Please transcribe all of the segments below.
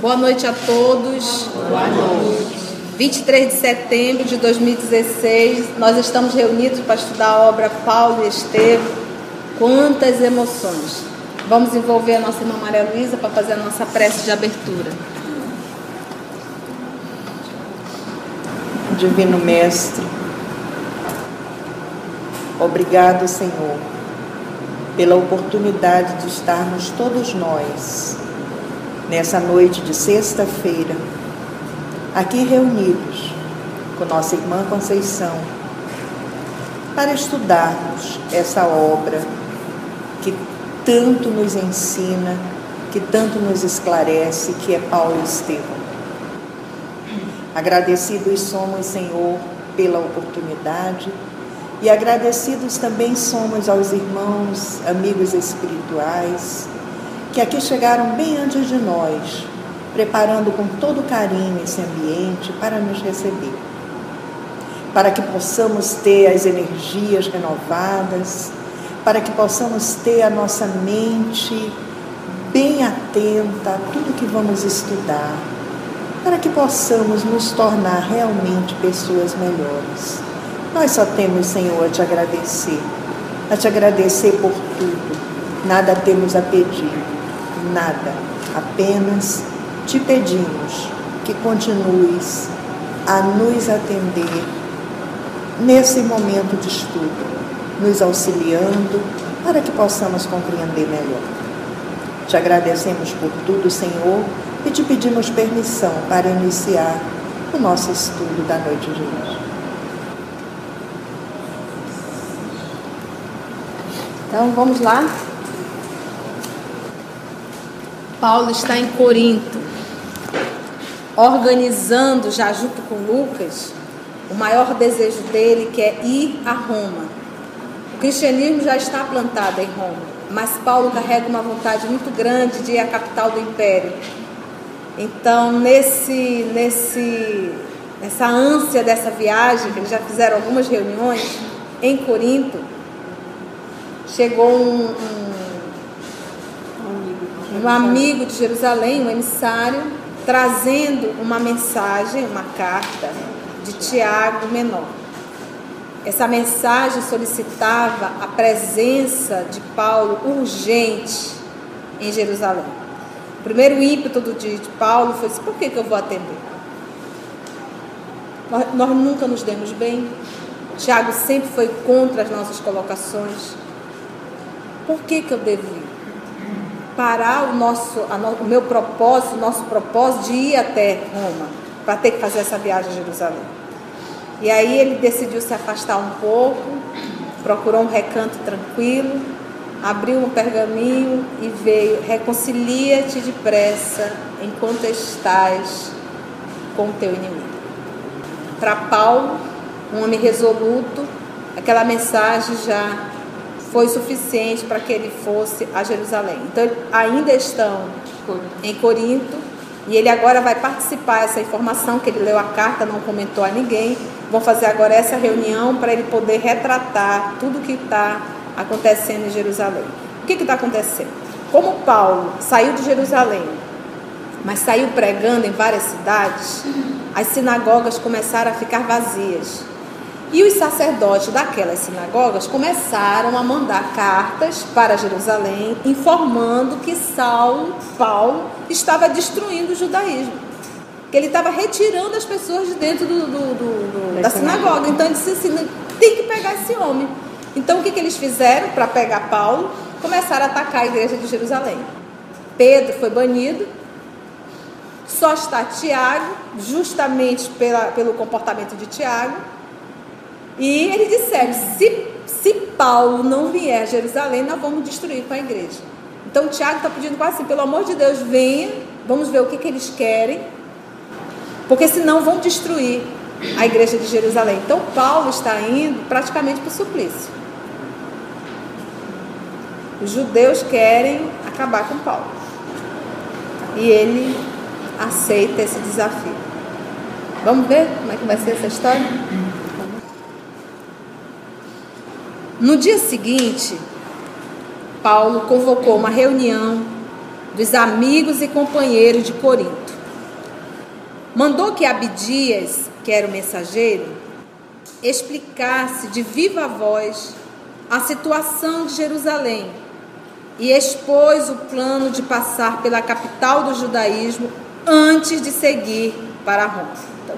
Boa noite a todos. Boa noite. 23 de setembro de 2016, nós estamos reunidos para estudar a obra Paulo e Estevão. Quantas emoções! Vamos envolver a nossa irmã Maria Luísa para fazer a nossa prece de abertura. Divino Mestre, obrigado, Senhor, pela oportunidade de estarmos todos nós nessa noite de sexta-feira, aqui reunidos com nossa irmã Conceição, para estudarmos essa obra que tanto nos ensina, que tanto nos esclarece, que é Paulo Estevão. Agradecidos somos, Senhor, pela oportunidade e agradecidos também somos aos irmãos, amigos espirituais, que aqui chegaram bem antes de nós, preparando com todo carinho esse ambiente para nos receber. Para que possamos ter as energias renovadas, para que possamos ter a nossa mente bem atenta a tudo que vamos estudar, para que possamos nos tornar realmente pessoas melhores. Nós só temos, Senhor, a te agradecer, a te agradecer por tudo, nada temos a pedir nada, apenas te pedimos que continues a nos atender nesse momento de estudo, nos auxiliando para que possamos compreender melhor. Te agradecemos por tudo, Senhor, e te pedimos permissão para iniciar o nosso estudo da noite de hoje. Então vamos lá. Paulo está em Corinto, organizando já junto com Lucas o maior desejo dele, que é ir a Roma. O cristianismo já está plantado em Roma, mas Paulo carrega uma vontade muito grande de ir à capital do império. Então, nesse, nesse, nessa ânsia dessa viagem, que eles já fizeram algumas reuniões em Corinto, chegou um, um um amigo de Jerusalém, um emissário, trazendo uma mensagem, uma carta de Tiago Menor. Essa mensagem solicitava a presença de Paulo urgente em Jerusalém. O primeiro ímpeto do dia de Paulo foi assim: por que, que eu vou atender? Nós, nós nunca nos demos bem. Tiago sempre foi contra as nossas colocações. Por que, que eu devo? Parar o, nosso, no, o meu propósito, o nosso propósito de ir até Roma, para ter que fazer essa viagem a Jerusalém. E aí ele decidiu se afastar um pouco, procurou um recanto tranquilo, abriu um pergaminho e veio: Reconcilia-te depressa enquanto estás com teu inimigo. Para Paulo, um homem resoluto, aquela mensagem já foi suficiente para que ele fosse a Jerusalém. Então, ainda estão em Corinto e ele agora vai participar dessa informação que ele leu a carta, não comentou a ninguém. Vão fazer agora essa reunião para ele poder retratar tudo o que está acontecendo em Jerusalém. O que está acontecendo? Como Paulo saiu de Jerusalém, mas saiu pregando em várias cidades, as sinagogas começaram a ficar vazias. E os sacerdotes daquelas sinagogas começaram a mandar cartas para Jerusalém, informando que Saulo, Paulo, estava destruindo o judaísmo. Que ele estava retirando as pessoas de dentro do, do, do, da sinagoga. Então ele disse assim: tem que pegar esse homem. Então o que, que eles fizeram para pegar Paulo? Começaram a atacar a igreja de Jerusalém. Pedro foi banido, só está Tiago, justamente pela, pelo comportamento de Tiago e eles disseram: se, se Paulo não vier a Jerusalém, nós vamos destruir com a igreja. Então Tiago está pedindo quase assim: pelo amor de Deus, venha, vamos ver o que, que eles querem, porque senão vão destruir a igreja de Jerusalém. Então Paulo está indo praticamente para o suplício. Os judeus querem acabar com Paulo. E ele aceita esse desafio. Vamos ver como é que vai ser essa história? No dia seguinte, Paulo convocou uma reunião dos amigos e companheiros de Corinto. Mandou que Abdias, que era o mensageiro, explicasse de viva voz a situação de Jerusalém e expôs o plano de passar pela capital do judaísmo antes de seguir para Roma. Então,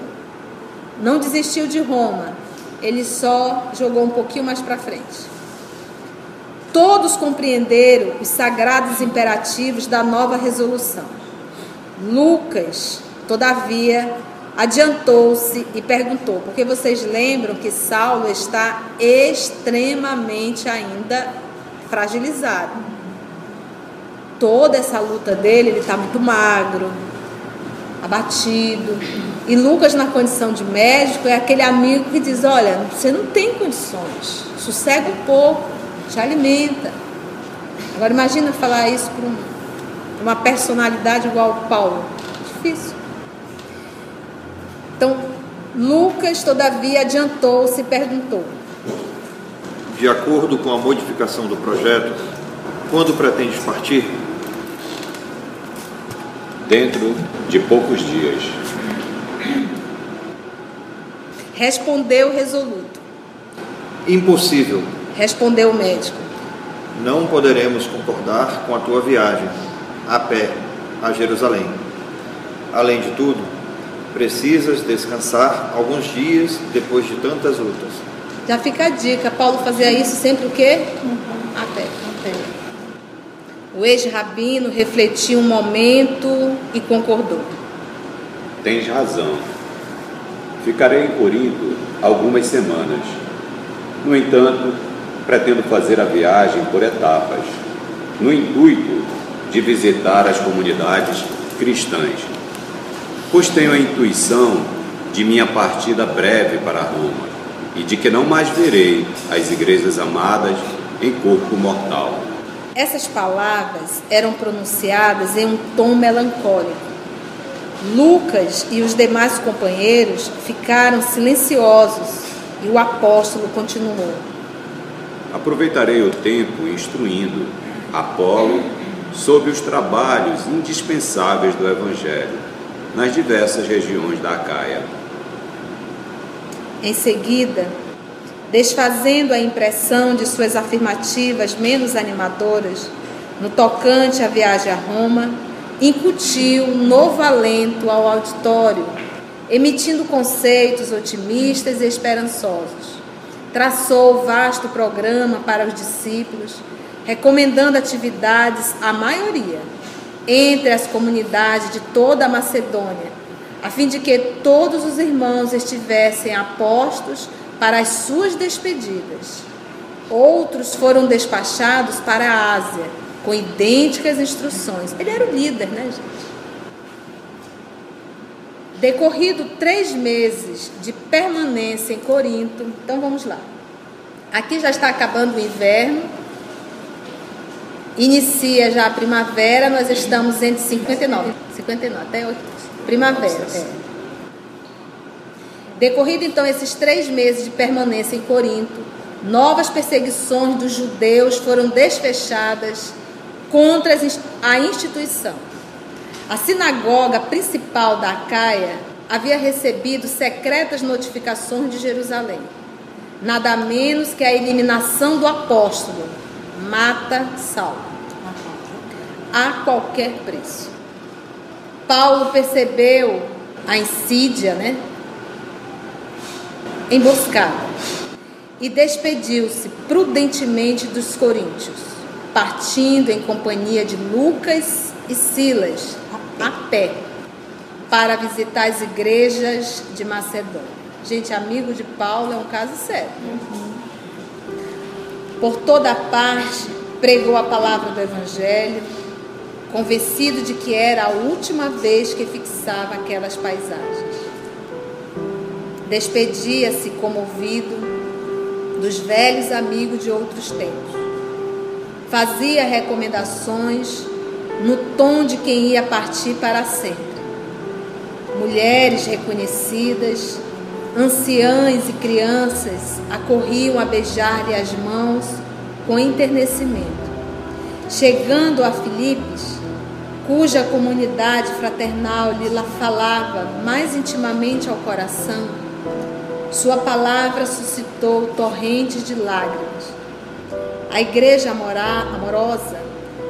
não desistiu de Roma, ele só jogou um pouquinho mais para frente. Todos compreenderam os sagrados imperativos da nova resolução. Lucas, todavia, adiantou-se e perguntou, porque vocês lembram que Saulo está extremamente ainda fragilizado. Toda essa luta dele, ele está muito magro, abatido. E Lucas, na condição de médico, é aquele amigo que diz: Olha, você não tem condições, sossega um pouco, te alimenta. Agora, imagina falar isso para um, uma personalidade igual ao Paulo. Difícil. Então, Lucas, todavia, adiantou-se e perguntou: De acordo com a modificação do projeto, quando pretendes partir? Dentro de poucos dias. Respondeu resoluto. Impossível. Respondeu o médico. Não poderemos concordar com a tua viagem a pé a Jerusalém. Além de tudo, precisas descansar alguns dias depois de tantas lutas. Já fica a dica, Paulo fazia isso sempre o quê? A pé. A pé. O ex-rabino refletiu um momento e concordou. Tens razão. Ficarei em Corinto algumas semanas. No entanto, pretendo fazer a viagem por etapas, no intuito de visitar as comunidades cristãs, pois tenho a intuição de minha partida breve para Roma e de que não mais verei as igrejas amadas em corpo mortal. Essas palavras eram pronunciadas em um tom melancólico. Lucas e os demais companheiros ficaram silenciosos e o apóstolo continuou. Aproveitarei o tempo instruindo Apolo sobre os trabalhos indispensáveis do Evangelho nas diversas regiões da Acaia. Em seguida, desfazendo a impressão de suas afirmativas menos animadoras no tocante à viagem a Roma, incutiu um novo alento ao auditório, emitindo conceitos otimistas e esperançosos. Traçou vasto programa para os discípulos, recomendando atividades à maioria, entre as comunidades de toda a Macedônia, a fim de que todos os irmãos estivessem apostos para as suas despedidas. Outros foram despachados para a Ásia, com idênticas instruções. Ele era o líder, né, gente? Decorrido três meses de permanência em Corinto, então vamos lá. Aqui já está acabando o inverno, inicia já a primavera, nós estamos entre 59, 59 até 8, primavera. É. Decorrido então esses três meses de permanência em Corinto, novas perseguições dos judeus foram desfechadas contra a instituição. A sinagoga principal da Acaia havia recebido secretas notificações de Jerusalém, nada menos que a eliminação do apóstolo, mata Saulo, a qualquer preço. Paulo percebeu a insídia, né? Emboscada e despediu-se prudentemente dos coríntios, partindo em companhia de Lucas e Silas, a pé, para visitar as igrejas de Macedônia. Gente, amigo de Paulo é um caso sério. Por toda parte, pregou a palavra do Evangelho, convencido de que era a última vez que fixava aquelas paisagens. Despedia-se comovido dos velhos amigos de outros tempos. Fazia recomendações no tom de quem ia partir para sempre. Mulheres reconhecidas, anciãs e crianças acorriam a beijar-lhe as mãos com enternecimento. Chegando a Filipes, cuja comunidade fraternal lhe falava mais intimamente ao coração, sua palavra suscitou torrentes de lágrimas. A igreja amorosa,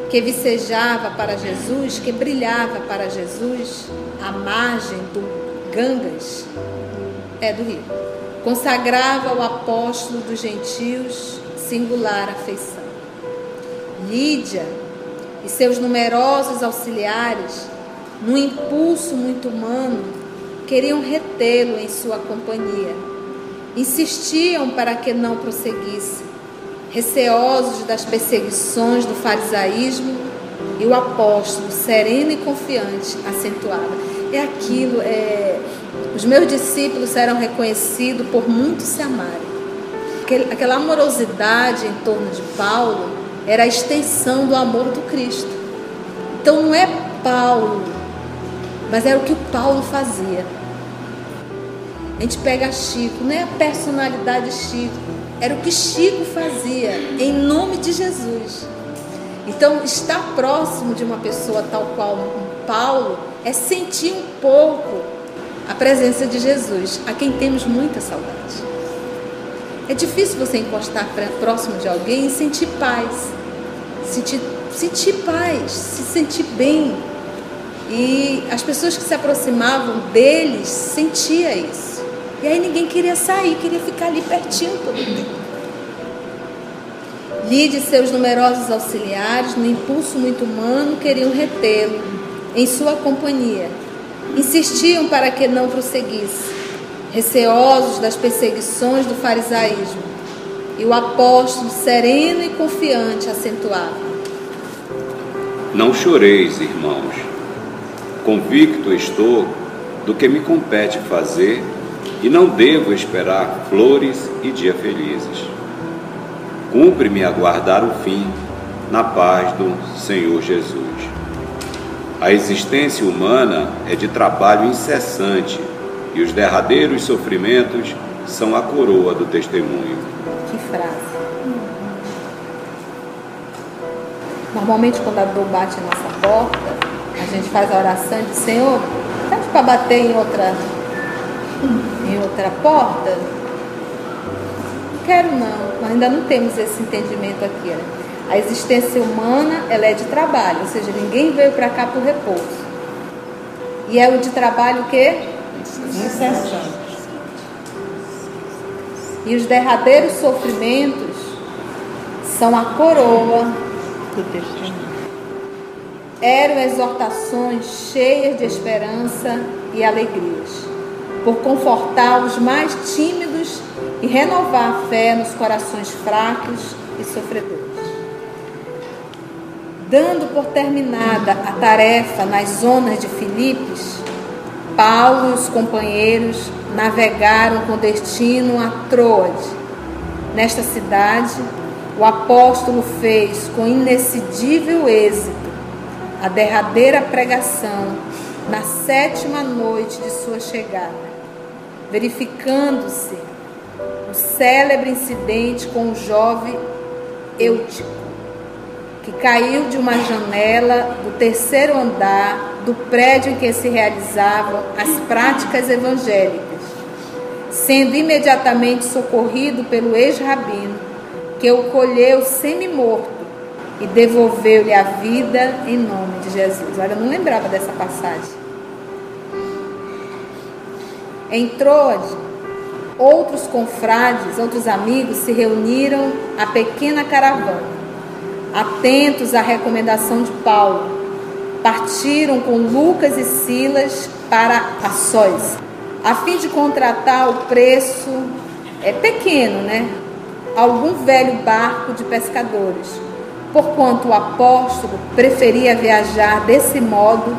que vicejava para Jesus, que brilhava para Jesus, à margem do Gangas, é do rio, consagrava o apóstolo dos gentios singular afeição. Lídia e seus numerosos auxiliares, num impulso muito humano, queriam retê-lo em sua companhia. Insistiam para que não prosseguisse, receosos das perseguições do farisaísmo e o apóstolo, sereno e confiante, acentuava. É aquilo, é, os meus discípulos serão reconhecidos por muitos se amarem. Aquela amorosidade em torno de Paulo era a extensão do amor do Cristo. Então não é Paulo, mas era o que Paulo fazia. A gente pega Chico, não é a personalidade Chico, era o que Chico fazia em nome de Jesus. Então, estar próximo de uma pessoa tal qual Paulo é sentir um pouco a presença de Jesus, a quem temos muita saudade. É difícil você encostar próximo de alguém e sentir paz, sentir, sentir paz, se sentir bem. E as pessoas que se aproximavam deles sentia isso. E aí ninguém queria sair, queria ficar ali pertinho todo tempo. Lide e seus numerosos auxiliares, no impulso muito humano, queriam retê-lo em sua companhia. Insistiam para que não prosseguisse receosos das perseguições do farisaísmo. E o apóstolo, sereno e confiante, acentuava: Não choreis, irmãos. Convicto estou do que me compete fazer e não devo esperar flores e dias felizes. Cumpre-me aguardar o fim na paz do Senhor Jesus. A existência humana é de trabalho incessante e os derradeiros sofrimentos são a coroa do testemunho. Que frase. Normalmente, quando a dor bate na nossa porta, a gente faz a oração e diz: Senhor, pede para bater em outra, outra porta? Quero não, ainda não temos esse entendimento aqui. Né? A existência humana ela é de trabalho, ou seja, ninguém veio para cá por repouso. E é o de trabalho que incessante. E os derradeiros sofrimentos são a coroa do testemunho. Eram exortações cheias de esperança e alegrias, por confortar os mais tímidos e renovar a fé nos corações fracos e sofredores. Dando por terminada a tarefa nas zonas de Filipos, Paulo e os companheiros navegaram com destino a Troade. Nesta cidade, o apóstolo fez com inexcedível êxito a derradeira pregação na sétima noite de sua chegada, verificando-se o célebre incidente com o jovem Eutico que caiu de uma janela do terceiro andar do prédio em que se realizavam as práticas evangélicas, sendo imediatamente socorrido pelo ex-rabino, que o colheu semi-morto e devolveu-lhe a vida em nome de Jesus. Olha, eu não lembrava dessa passagem. Em Troade, outros confrades, outros amigos se reuniram a pequena caravana atentos à recomendação de Paulo, partiram com Lucas e Silas para Açóis, a fim de contratar o preço é pequeno, né? Algum velho barco de pescadores, porquanto o apóstolo preferia viajar desse modo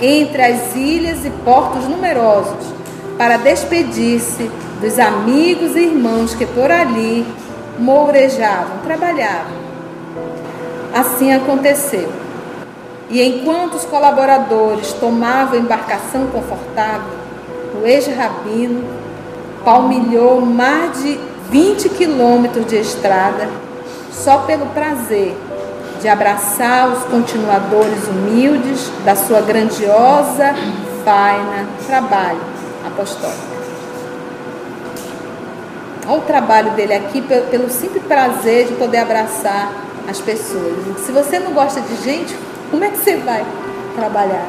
entre as ilhas e portos numerosos, para despedir-se dos amigos e irmãos que por ali mourejavam, trabalhavam Assim aconteceu. E enquanto os colaboradores tomavam embarcação confortável, o ex-rabino palmilhou mais de 20 quilômetros de estrada só pelo prazer de abraçar os continuadores humildes da sua grandiosa faina trabalho apostólico. Olha o trabalho dele aqui pelo simples prazer de poder abraçar as pessoas. Se você não gosta de gente, como é que você vai trabalhar?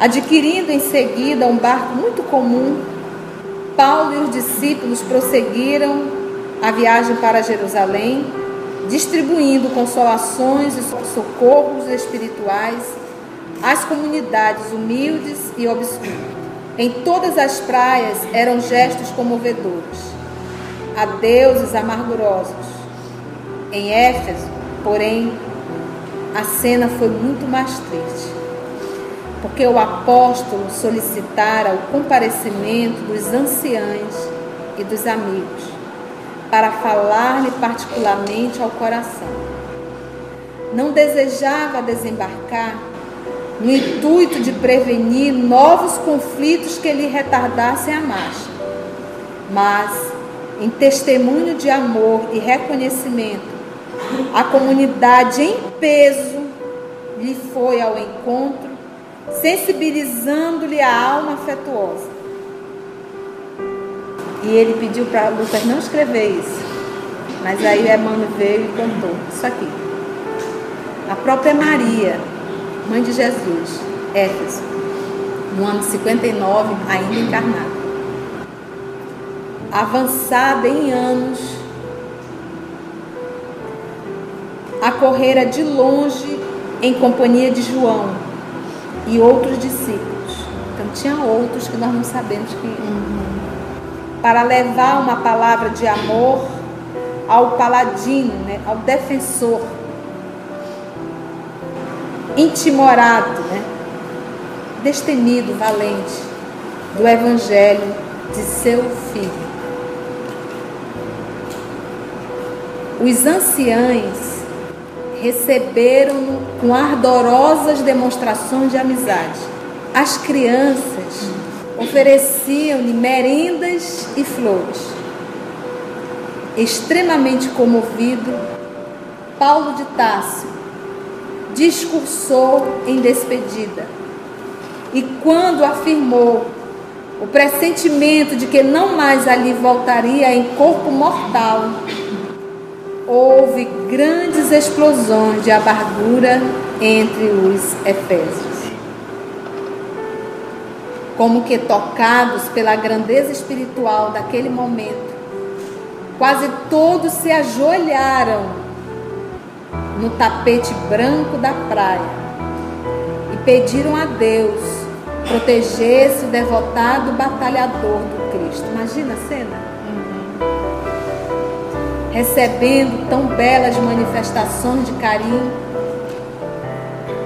Adquirindo em seguida um barco muito comum, Paulo e os discípulos prosseguiram a viagem para Jerusalém, distribuindo consolações e socorros espirituais às comunidades humildes e obscuras. Em todas as praias eram gestos comovedores, a deuses amargurosos. Em Éfeso, porém, a cena foi muito mais triste, porque o apóstolo solicitara o comparecimento dos anciãos e dos amigos para falar-lhe particularmente ao coração. Não desejava desembarcar no intuito de prevenir novos conflitos que lhe retardassem a marcha. Mas, em testemunho de amor e reconhecimento, a comunidade em peso lhe foi ao encontro, sensibilizando-lhe a alma afetuosa. E ele pediu para Lucas não escrever isso. Mas aí Emmanuel veio e contou isso aqui. A própria Maria, mãe de Jesus, Éfeso, no ano 59, ainda encarnada. Avançada em anos, acorrera de longe em companhia de João e outros discípulos. Então tinha outros que nós não sabemos que. Para levar uma palavra de amor ao paladino, né, ao defensor intimorado, né? destemido, valente do Evangelho de seu filho. Os anciães receberam-no com ardorosas demonstrações de amizade. As crianças ofereciam-lhe merendas e flores. Extremamente comovido, Paulo de Tássio discursou em despedida. E quando afirmou o pressentimento de que não mais ali voltaria em corpo mortal, houve grandes explosões de amargura entre os efésios. Como que tocados pela grandeza espiritual daquele momento, quase todos se ajoelharam no tapete branco da praia e pediram a Deus protegesse o devotado batalhador do Cristo. Imagina a cena? Uhum. Recebendo tão belas manifestações de carinho,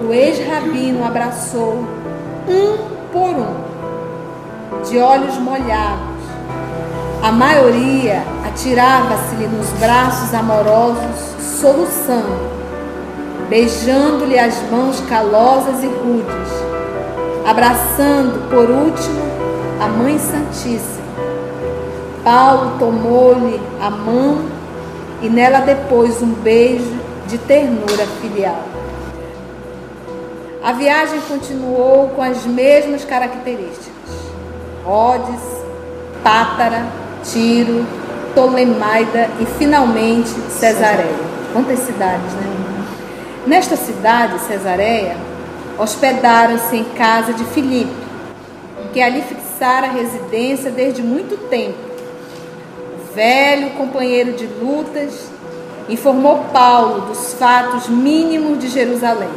o ex-rabino abraçou um por um, de olhos molhados. A maioria atirava-se-lhe nos braços amorosos, soluçando beijando-lhe as mãos calosas e rudes, abraçando, por último, a Mãe Santíssima. Paulo tomou-lhe a mão e nela depois um beijo de ternura filial. A viagem continuou com as mesmas características: Rhodes, Pátara, Tiro, Ptolemaida e finalmente Cesareia. Quantas cidades, né? Nesta cidade, Cesareia, hospedaram-se em casa de Filipe, que ali fixara residência desde muito tempo. O velho companheiro de lutas informou Paulo dos fatos mínimos de Jerusalém,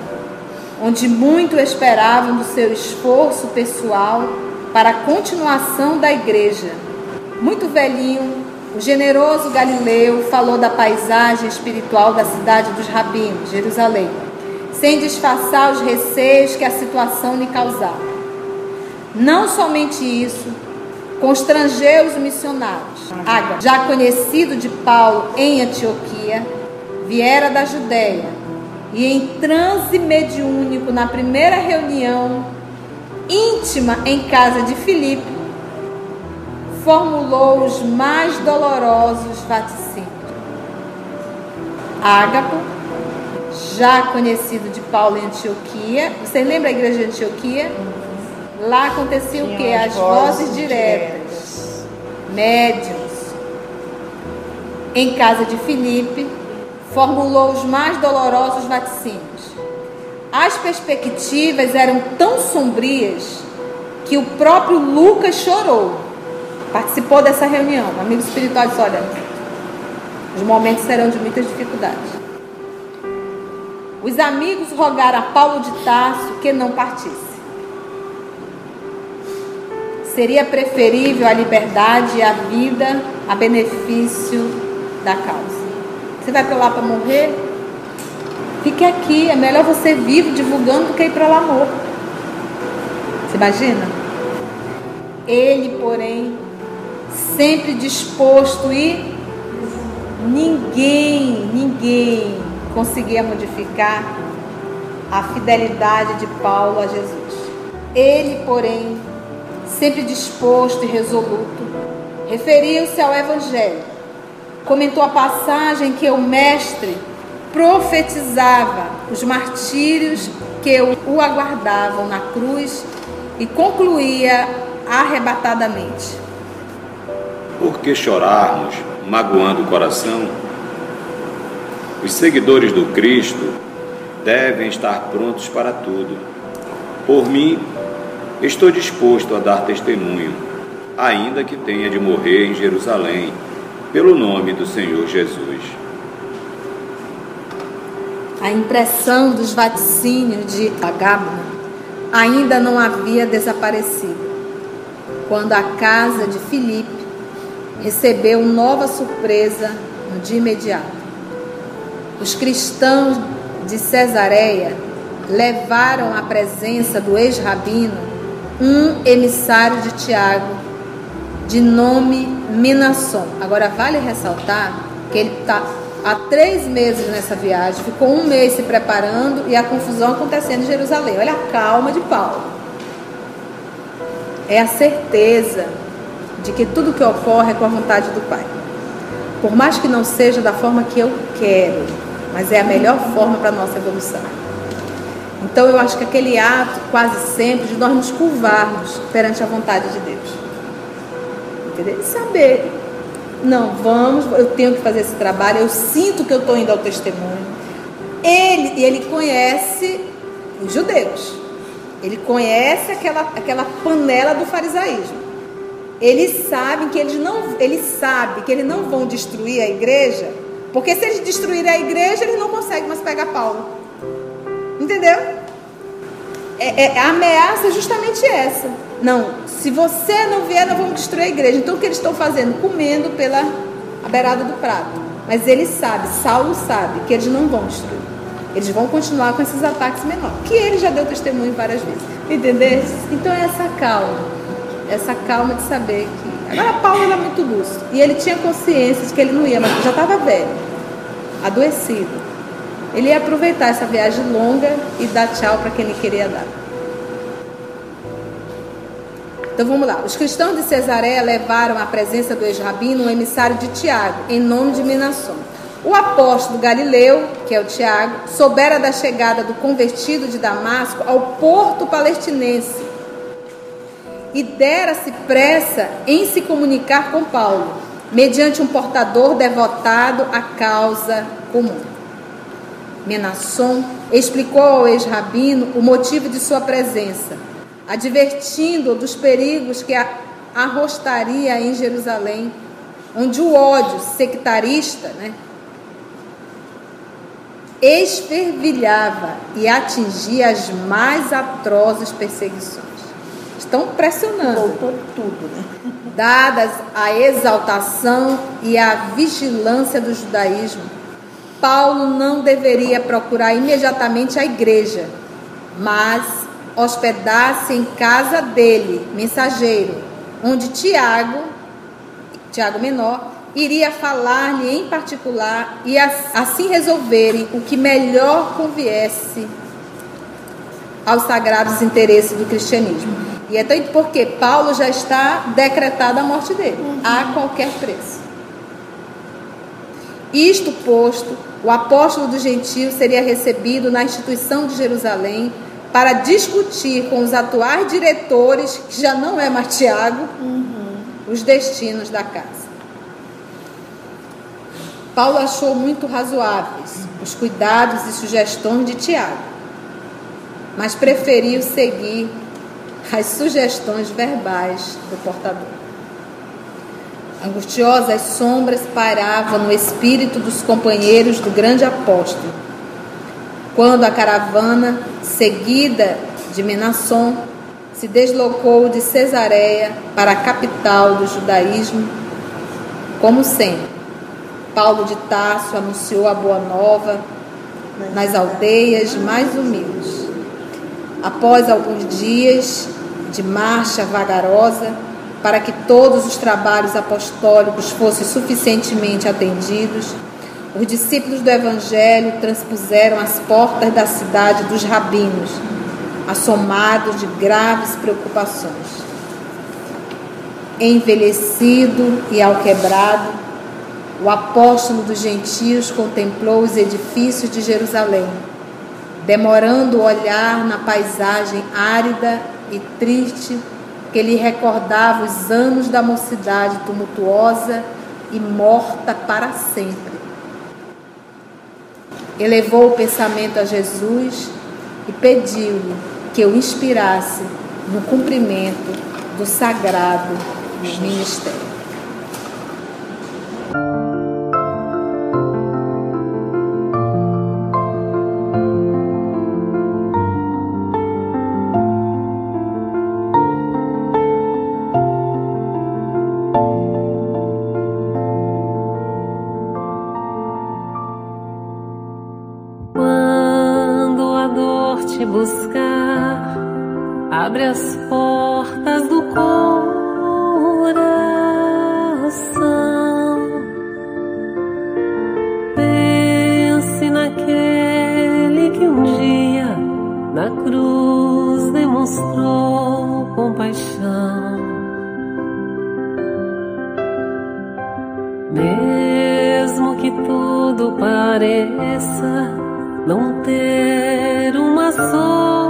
onde muito esperavam do seu esforço pessoal para a continuação da igreja. Muito velhinho, o generoso Galileu falou da paisagem espiritual da cidade dos rabinos, Jerusalém, sem disfarçar os receios que a situação lhe causava. Não somente isso, constrangeu os missionários. Já conhecido de Paulo em Antioquia, viera da Judéia e em transe mediúnico na primeira reunião íntima em casa de Filipe, formulou os mais dolorosos vaticínios. Ágapo, já conhecido de Paulo em Antioquia. Você lembra a igreja de Antioquia? Lá acontecia o que? As vozes diretas, médiums. Em casa de Filipe, formulou os mais dolorosos vaticínios. As perspectivas eram tão sombrias que o próprio Lucas chorou. Participou dessa reunião. Um amigo espiritual disse: Olha, os momentos serão de muitas dificuldades. Os amigos rogaram a Paulo de Tarso que não partisse. Seria preferível a liberdade e a vida a benefício da causa. Você vai para lá para morrer? Fique aqui, é melhor você vivo divulgando do que ir para lá morto. Você imagina? Ele, porém, sempre disposto e ninguém, ninguém conseguia modificar a fidelidade de Paulo a Jesus. Ele, porém, sempre disposto e resoluto, referiu-se ao Evangelho. Comentou a passagem que o Mestre profetizava os martírios que o aguardavam na cruz e concluía arrebatadamente. Por que chorarmos, magoando o coração? Os seguidores do Cristo devem estar prontos para tudo. Por mim, estou disposto a dar testemunho, ainda que tenha de morrer em Jerusalém, pelo nome do Senhor Jesus. A impressão dos vaticínios de Agábona ainda não havia desaparecido, quando a casa de Filipe recebeu nova surpresa de imediato. Os cristãos de Cesareia levaram à presença do ex-rabino um emissário de Tiago, de nome Minasson. Agora, vale ressaltar que ele está há três meses nessa viagem, ficou um mês se preparando e a confusão acontecendo em Jerusalém. Olha a calma de Paulo. É a certeza de que tudo que ocorre é com a vontade do Pai. Por mais que não seja da forma que eu quero, mas é a melhor forma para a nossa evolução. Então eu acho que aquele ato, quase sempre, de nós nos curvarmos perante a vontade de Deus. Entendeu? Saber, não, vamos, eu tenho que fazer esse trabalho, eu sinto que eu estou indo ao testemunho. Ele, ele conhece os judeus. Ele conhece aquela, aquela panela do farisaísmo. Eles sabem que eles não, ele sabe que eles não vão destruir a igreja, porque se eles destruírem a igreja, eles não conseguem mais pegar Paulo. Entendeu? É, é, a ameaça é justamente essa. Não, se você não vier, nós vamos destruir a igreja. Então o que eles estão fazendo? Comendo pela beirada do prato. Mas ele sabe, Saulo sabe, que eles não vão destruir. Eles vão continuar com esses ataques menores. Que ele já deu testemunho várias vezes. Entendeu? Então é essa calma essa calma de saber que. Agora, Paulo era muito lúcido e ele tinha consciência de que ele não ia, mas já estava velho, adoecido. Ele ia aproveitar essa viagem longa e dar tchau para quem ele queria dar. Então vamos lá. Os cristãos de Cesareia levaram à presença do ex-rabino um emissário de Tiago, em nome de Minasson. O apóstolo Galileu, que é o Tiago, soubera da chegada do convertido de Damasco ao porto palestinense e dera-se pressa em se comunicar com Paulo, mediante um portador devotado à causa comum. Menasson explicou ao ex-rabino o motivo de sua presença, advertindo-o dos perigos que arrostaria em Jerusalém, onde o ódio sectarista né, esfervilhava e atingia as mais atrozes perseguições estão pressionando. Voltou tudo, né? Dadas a exaltação e a vigilância do judaísmo, Paulo não deveria procurar imediatamente a igreja, mas hospedar-se em casa dele, mensageiro, onde Tiago, Tiago menor, iria falar-lhe em particular e assim resolverem o que melhor conviesse aos sagrados interesses do cristianismo. E é tanto porque Paulo já está decretada a morte dele, uhum. a qualquer preço. Isto posto, o apóstolo dos gentios seria recebido na instituição de Jerusalém para discutir com os atuais diretores, que já não é mais Tiago, uhum. os destinos da casa. Paulo achou muito razoáveis os cuidados e sugestões de Tiago, mas preferiu seguir as sugestões verbais do portador. Angustiosas sombras pairavam no espírito dos companheiros do grande apóstolo. Quando a caravana, seguida de Menasson, se deslocou de Cesareia para a capital do judaísmo, como sempre, Paulo de Tarso anunciou a boa nova nas aldeias mais humildes. Após alguns dias de marcha vagarosa, para que todos os trabalhos apostólicos fossem suficientemente atendidos, os discípulos do Evangelho transpuseram as portas da cidade dos rabinos, assomados de graves preocupações. Envelhecido e alquebrado, o apóstolo dos gentios contemplou os edifícios de Jerusalém, demorando o olhar na paisagem árida e triste que lhe recordava os anos da mocidade tumultuosa e morta para sempre. Elevou o pensamento a Jesus e pediu-lhe que o inspirasse no cumprimento do sagrado ministério. pareça não ter uma só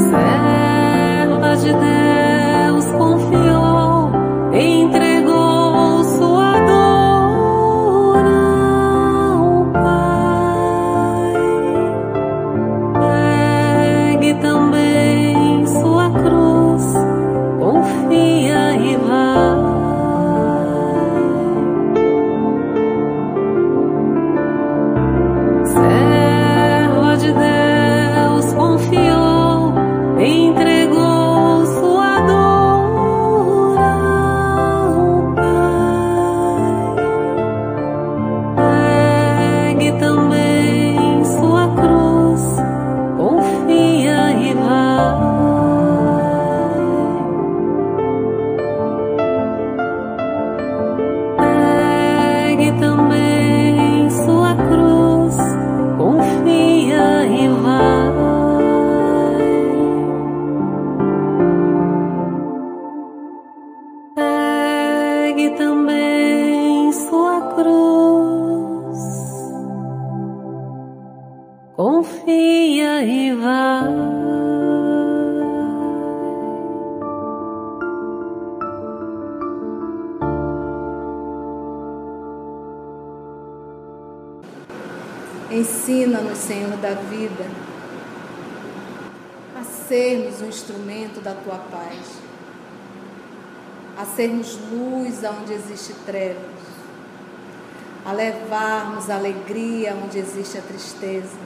serva de Deus, confio. Senhor da vida, a sermos um instrumento da tua paz, a sermos luz onde existe trevas, a levarmos alegria onde existe a tristeza,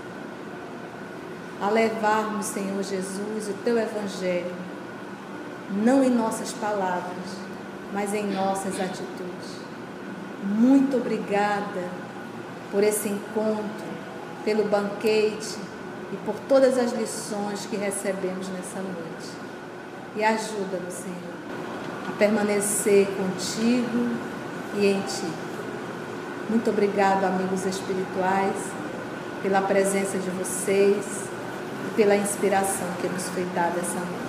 a levarmos, Senhor Jesus, o teu evangelho, não em nossas palavras, mas em nossas atitudes. Muito obrigada por esse encontro pelo banquete e por todas as lições que recebemos nessa noite. E ajuda-nos, Senhor, a permanecer contigo e em ti. Muito obrigado, amigos espirituais, pela presença de vocês e pela inspiração que nos foi dada essa noite.